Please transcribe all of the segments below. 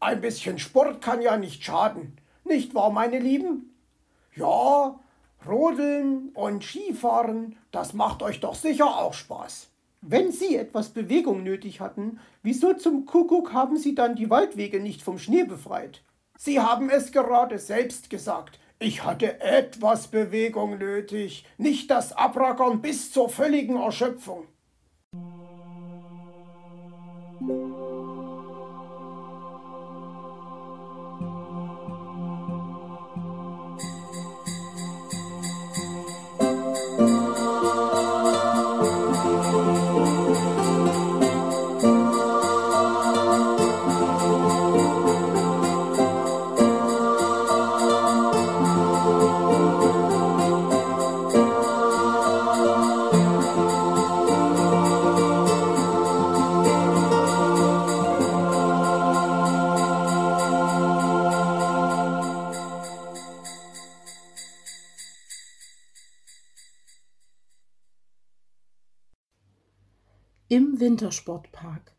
Ein bisschen Sport kann ja nicht schaden, nicht wahr, meine Lieben? Ja, Rodeln und Skifahren, das macht euch doch sicher auch Spaß. Wenn Sie etwas Bewegung nötig hatten, wieso zum Kuckuck haben Sie dann die Waldwege nicht vom Schnee befreit? Sie haben es gerade selbst gesagt. Ich hatte etwas Bewegung nötig, nicht das Abrackern bis zur völligen Erschöpfung. Im Wintersportpark.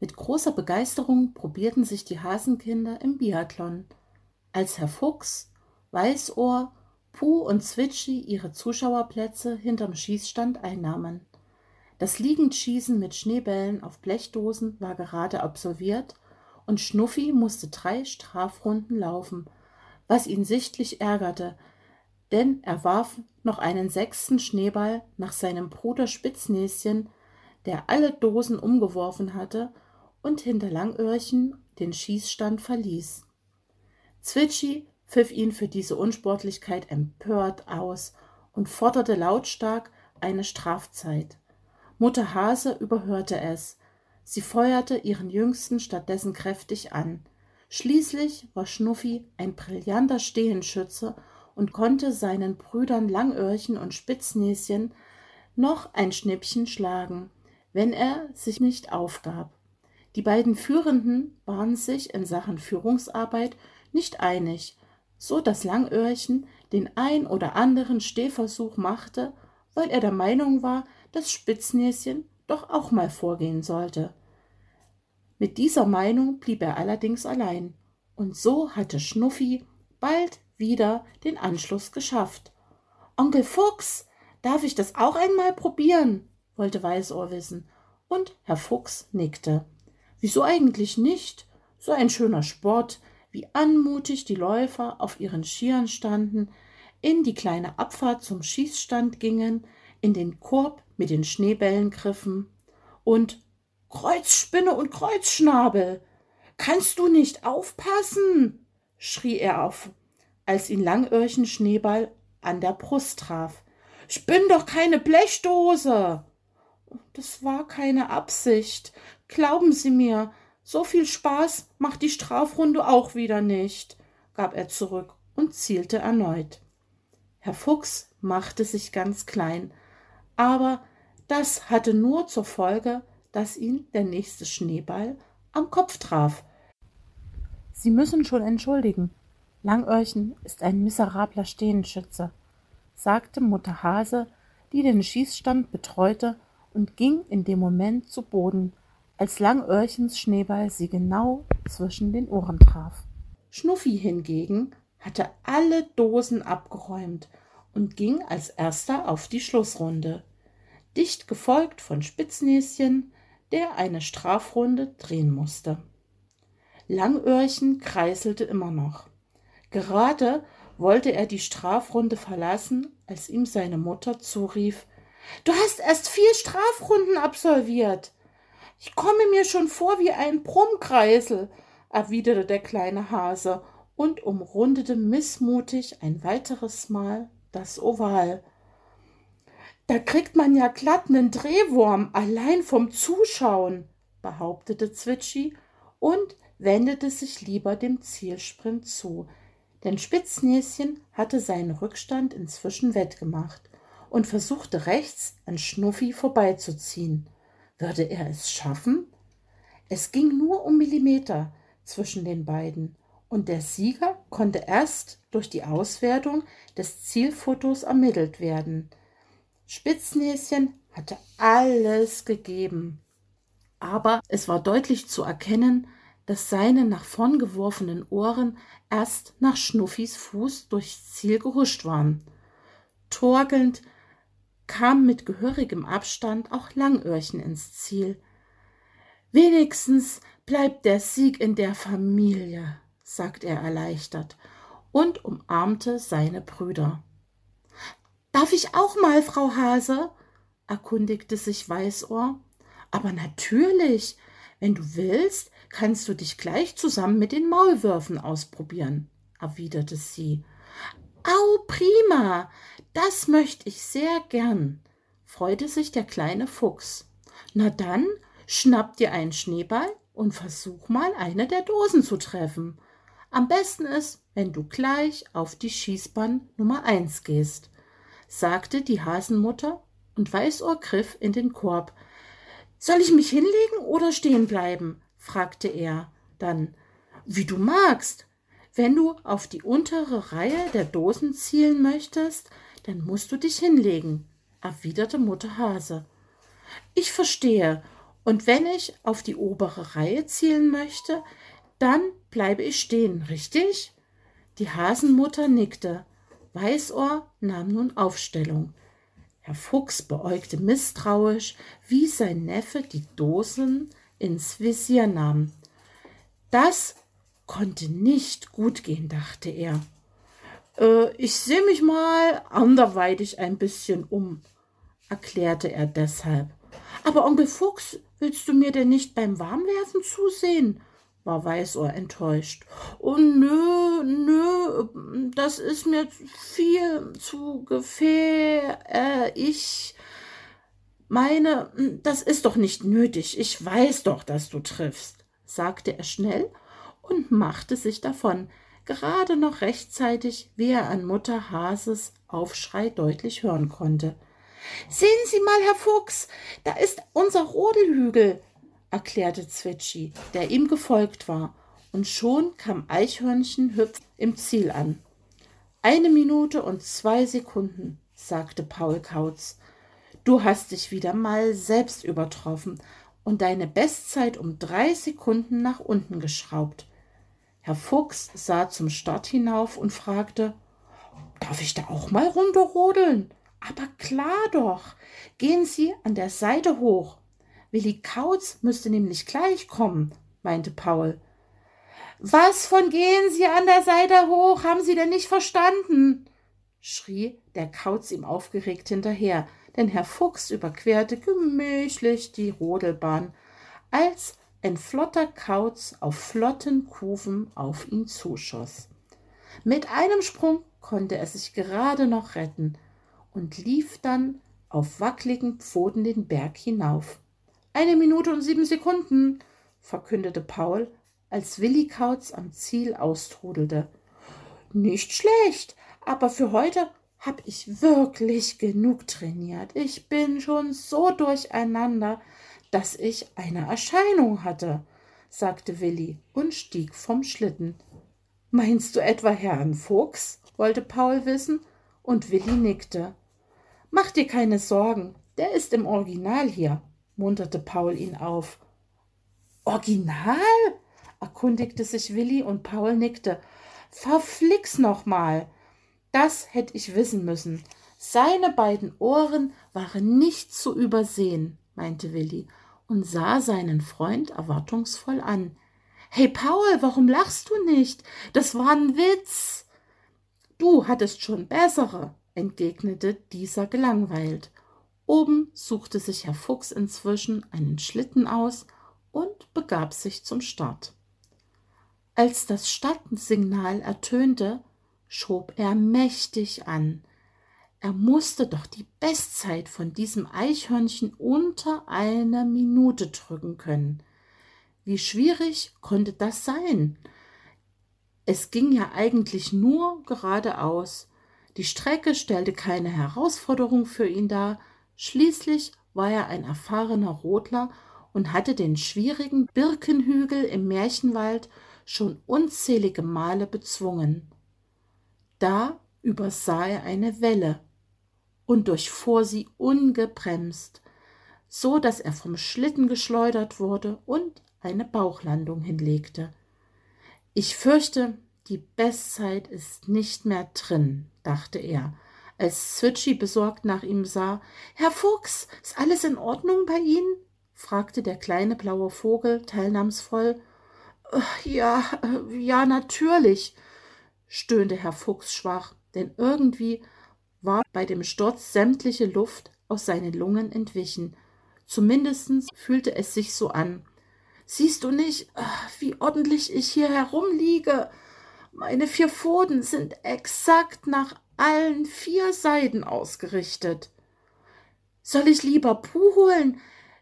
Mit großer Begeisterung probierten sich die Hasenkinder im Biathlon, als Herr Fuchs, Weißohr, Puh und Zwitschi ihre Zuschauerplätze hinterm Schießstand einnahmen. Das Liegendschießen mit Schneebällen auf Blechdosen war gerade absolviert und Schnuffi musste drei Strafrunden laufen, was ihn sichtlich ärgerte, denn er warf noch einen sechsten Schneeball nach seinem Bruder Spitznäschen, der alle Dosen umgeworfen hatte und hinter Langöhrchen den Schießstand verließ. Zwitschi pfiff ihn für diese Unsportlichkeit empört aus und forderte lautstark eine Strafzeit. Mutter Hase überhörte es. Sie feuerte ihren Jüngsten stattdessen kräftig an. Schließlich war Schnuffi ein brillanter Stehenschütze und konnte seinen Brüdern Langöhrchen und Spitznäschen noch ein Schnippchen schlagen wenn er sich nicht aufgab. Die beiden Führenden waren sich in Sachen Führungsarbeit nicht einig, so dass Langöhrchen den ein oder anderen Stehversuch machte, weil er der Meinung war, dass Spitznäschen doch auch mal vorgehen sollte. Mit dieser Meinung blieb er allerdings allein, und so hatte Schnuffi bald wieder den Anschluss geschafft. Onkel Fuchs, darf ich das auch einmal probieren? Wollte Weißohr wissen, und Herr Fuchs nickte. Wieso eigentlich nicht? So ein schöner Sport, wie anmutig die Läufer auf ihren Skiern standen, in die kleine Abfahrt zum Schießstand gingen, in den Korb mit den Schneebällen griffen und Kreuzspinne und Kreuzschnabel. Kannst du nicht aufpassen? schrie er auf, als ihn Langöhrchen Schneeball an der Brust traf. Ich bin doch keine Blechdose. Das war keine Absicht. Glauben Sie mir, so viel Spaß macht die Strafrunde auch wieder nicht, gab er zurück und zielte erneut. Herr Fuchs machte sich ganz klein, aber das hatte nur zur Folge, dass ihn der nächste Schneeball am Kopf traf. Sie müssen schon entschuldigen. Langöhrchen ist ein miserabler Stehenschütze, sagte Mutter Hase, die den Schießstand betreute und ging in dem Moment zu Boden, als Langöhrchens Schneeball sie genau zwischen den Ohren traf. Schnuffi hingegen hatte alle Dosen abgeräumt und ging als erster auf die Schlussrunde, dicht gefolgt von Spitznäschen, der eine Strafrunde drehen musste. Langöhrchen kreiselte immer noch. Gerade wollte er die Strafrunde verlassen, als ihm seine Mutter zurief Du hast erst vier Strafrunden absolviert. Ich komme mir schon vor wie ein Brummkreisel, erwiderte der kleine Hase und umrundete mißmutig ein weiteres Mal das Oval. Da kriegt man ja glatt nen Drehwurm allein vom Zuschauen, behauptete Zwitschi und wendete sich lieber dem Zielsprint zu, denn Spitznäschen hatte seinen Rückstand inzwischen wettgemacht und versuchte rechts an Schnuffi vorbeizuziehen. Würde er es schaffen? Es ging nur um Millimeter zwischen den beiden, und der Sieger konnte erst durch die Auswertung des Zielfotos ermittelt werden. Spitznäschen hatte alles gegeben. Aber es war deutlich zu erkennen, dass seine nach vorn geworfenen Ohren erst nach Schnuffis Fuß durchs Ziel gehuscht waren. Torkelnd kam mit gehörigem Abstand auch Langöhrchen ins Ziel. Wenigstens bleibt der Sieg in der Familie, sagt er erleichtert und umarmte seine Brüder. Darf ich auch mal, Frau Hase? erkundigte sich Weißohr. Aber natürlich, wenn du willst, kannst du dich gleich zusammen mit den Maulwürfen ausprobieren, erwiderte sie. Au, prima, das möchte ich sehr gern, freute sich der kleine Fuchs. Na dann, schnapp dir einen Schneeball und versuch mal eine der Dosen zu treffen. Am besten ist, wenn du gleich auf die Schießbahn Nummer eins gehst, sagte die Hasenmutter und Weißohr griff in den Korb. Soll ich mich hinlegen oder stehen bleiben? fragte er dann. Wie du magst. Wenn du auf die untere Reihe der Dosen zielen möchtest, dann musst du dich hinlegen, erwiderte Mutter Hase. Ich verstehe, und wenn ich auf die obere Reihe zielen möchte, dann bleibe ich stehen, richtig? Die Hasenmutter nickte. Weißohr nahm nun Aufstellung. Herr Fuchs beäugte misstrauisch, wie sein Neffe die Dosen ins Visier nahm. Das konnte nicht gut gehen, dachte er. Äh, ich sehe mich mal anderweitig ein bisschen um, erklärte er deshalb. Aber Onkel Fuchs, willst du mir denn nicht beim Warmwerfen zusehen? war Weißohr enttäuscht. Oh nö, nö, das ist mir viel zu gefähr. Äh, ich meine, das ist doch nicht nötig. Ich weiß doch, dass du triffst, sagte er schnell und machte sich davon, gerade noch rechtzeitig, wie er an Mutter Hases Aufschrei deutlich hören konnte. Sehen Sie mal, Herr Fuchs, da ist unser Rodelhügel, erklärte Zwitschi, der ihm gefolgt war, und schon kam Eichhörnchen hüpf im Ziel an. Eine Minute und zwei Sekunden, sagte Paul Kautz. Du hast dich wieder mal selbst übertroffen und deine Bestzeit um drei Sekunden nach unten geschraubt. Herr Fuchs sah zum Start hinauf und fragte, Darf ich da auch mal runterrodeln? Aber klar doch. Gehen Sie an der Seite hoch. Willi Kautz müsste nämlich gleich kommen, meinte Paul. Was von gehen Sie an der Seite hoch? Haben Sie denn nicht verstanden? schrie der Kauz ihm aufgeregt hinterher, denn Herr Fuchs überquerte gemächlich die Rodelbahn, als ein flotter Kauz auf flotten Kufen auf ihn zuschoss. Mit einem Sprung konnte er sich gerade noch retten und lief dann auf wackligen Pfoten den Berg hinauf. Eine Minute und sieben Sekunden, verkündete Paul, als Willi Kautz am Ziel austrudelte. Nicht schlecht, aber für heute hab ich wirklich genug trainiert. Ich bin schon so durcheinander, dass ich eine Erscheinung hatte, sagte Willi und stieg vom Schlitten. Meinst du etwa Herrn Fuchs? wollte Paul wissen, und Willi nickte. Mach dir keine Sorgen, der ist im Original hier munterte Paul ihn auf. Original? erkundigte sich Willi und Paul nickte. Verflix noch mal. Das hätte ich wissen müssen. Seine beiden Ohren waren nicht zu übersehen, meinte Willi und sah seinen Freund erwartungsvoll an. Hey Paul, warum lachst du nicht? Das war ein Witz. Du hattest schon bessere, entgegnete dieser gelangweilt. Oben suchte sich Herr Fuchs inzwischen einen Schlitten aus und begab sich zum Start. Als das Stadtsignal ertönte, schob er mächtig an. Er musste doch die Bestzeit von diesem Eichhörnchen unter einer Minute drücken können. Wie schwierig konnte das sein? Es ging ja eigentlich nur geradeaus. Die Strecke stellte keine Herausforderung für ihn dar, Schließlich war er ein erfahrener Rodler und hatte den schwierigen Birkenhügel im Märchenwald schon unzählige Male bezwungen. Da übersah er eine Welle und durchfuhr sie ungebremst, so dass er vom Schlitten geschleudert wurde und eine Bauchlandung hinlegte. Ich fürchte, die Bestzeit ist nicht mehr drin, dachte er, als Switchy besorgt nach ihm sah. Herr Fuchs, ist alles in Ordnung bei Ihnen? fragte der kleine blaue Vogel teilnahmsvoll. Ja, ja, natürlich, stöhnte Herr Fuchs schwach, denn irgendwie war bei dem Sturz sämtliche Luft aus seinen Lungen entwichen. Zumindest fühlte es sich so an. Siehst du nicht, wie ordentlich ich hier herumliege? Meine vier Pfoten sind exakt nach allen vier Seiten ausgerichtet. Soll ich lieber Puh holen,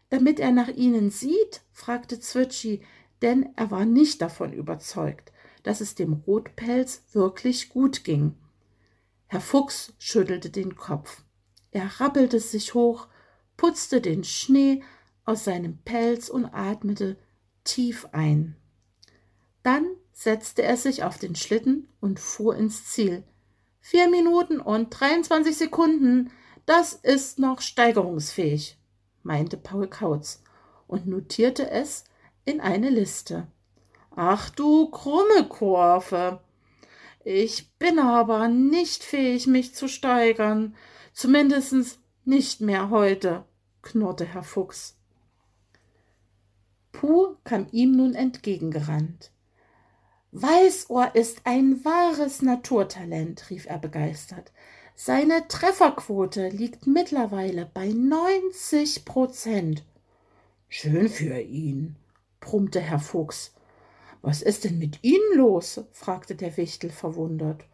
damit er nach ihnen sieht? fragte Zwitschi, denn er war nicht davon überzeugt, dass es dem Rotpelz wirklich gut ging. Herr Fuchs schüttelte den Kopf. Er rappelte sich hoch, putzte den Schnee aus seinem Pelz und atmete tief ein. Dann setzte er sich auf den Schlitten und fuhr ins Ziel. Vier Minuten und 23 Sekunden, das ist noch steigerungsfähig, meinte Paul Kautz und notierte es in eine Liste. Ach du krumme Kurve. Ich bin aber nicht fähig, mich zu steigern. Zumindest nicht mehr heute, knurrte Herr Fuchs. Puh kam ihm nun entgegengerannt. Weißohr ist ein wahres Naturtalent, rief er begeistert. Seine Trefferquote liegt mittlerweile bei neunzig Prozent. Schön für ihn, brummte Herr Fuchs. Was ist denn mit Ihnen los? fragte der Wichtel verwundert.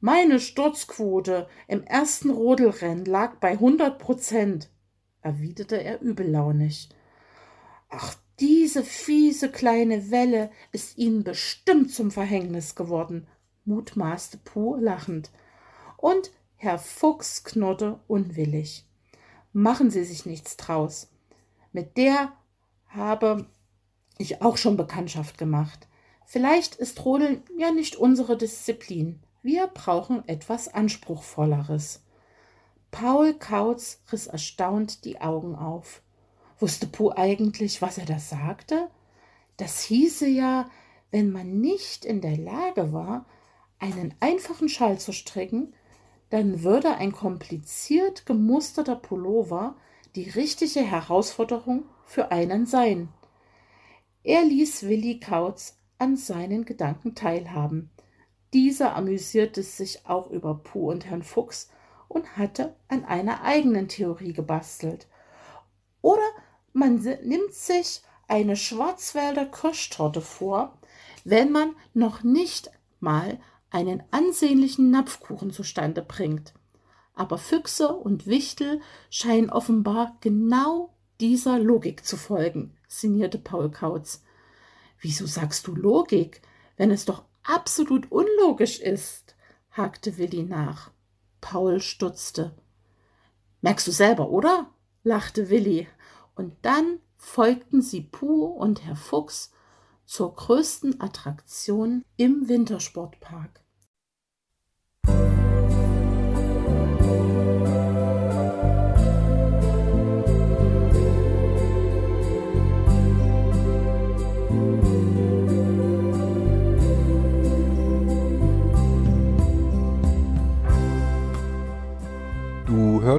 Meine Sturzquote im ersten Rodelrennen lag bei hundert Prozent, erwiderte er übellaunig. Ach, diese fiese kleine Welle ist Ihnen bestimmt zum Verhängnis geworden, mutmaßte Puh lachend. Und Herr Fuchs knurrte unwillig. Machen Sie sich nichts draus. Mit der habe ich auch schon Bekanntschaft gemacht. Vielleicht ist Rodeln ja nicht unsere Disziplin. Wir brauchen etwas Anspruchsvolleres. Paul Kautz riss erstaunt die Augen auf. Wusste Puh eigentlich, was er da sagte? Das hieße ja, wenn man nicht in der Lage war, einen einfachen Schal zu stricken, dann würde ein kompliziert gemusterter Pullover die richtige Herausforderung für einen sein. Er ließ Willi Kautz an seinen Gedanken teilhaben. Dieser amüsierte sich auch über Puh und Herrn Fuchs und hatte an einer eigenen Theorie gebastelt. Oder man nimmt sich eine Schwarzwälder Kirschtorte vor, wenn man noch nicht mal einen ansehnlichen Napfkuchen zustande bringt. Aber Füchse und Wichtel scheinen offenbar genau dieser Logik zu folgen, sinnierte Paul Kautz. Wieso sagst du Logik, wenn es doch absolut unlogisch ist? hakte Willi nach. Paul stutzte. Merkst du selber, oder? lachte Willi. Und dann folgten sie Puh und Herr Fuchs zur größten Attraktion im Wintersportpark.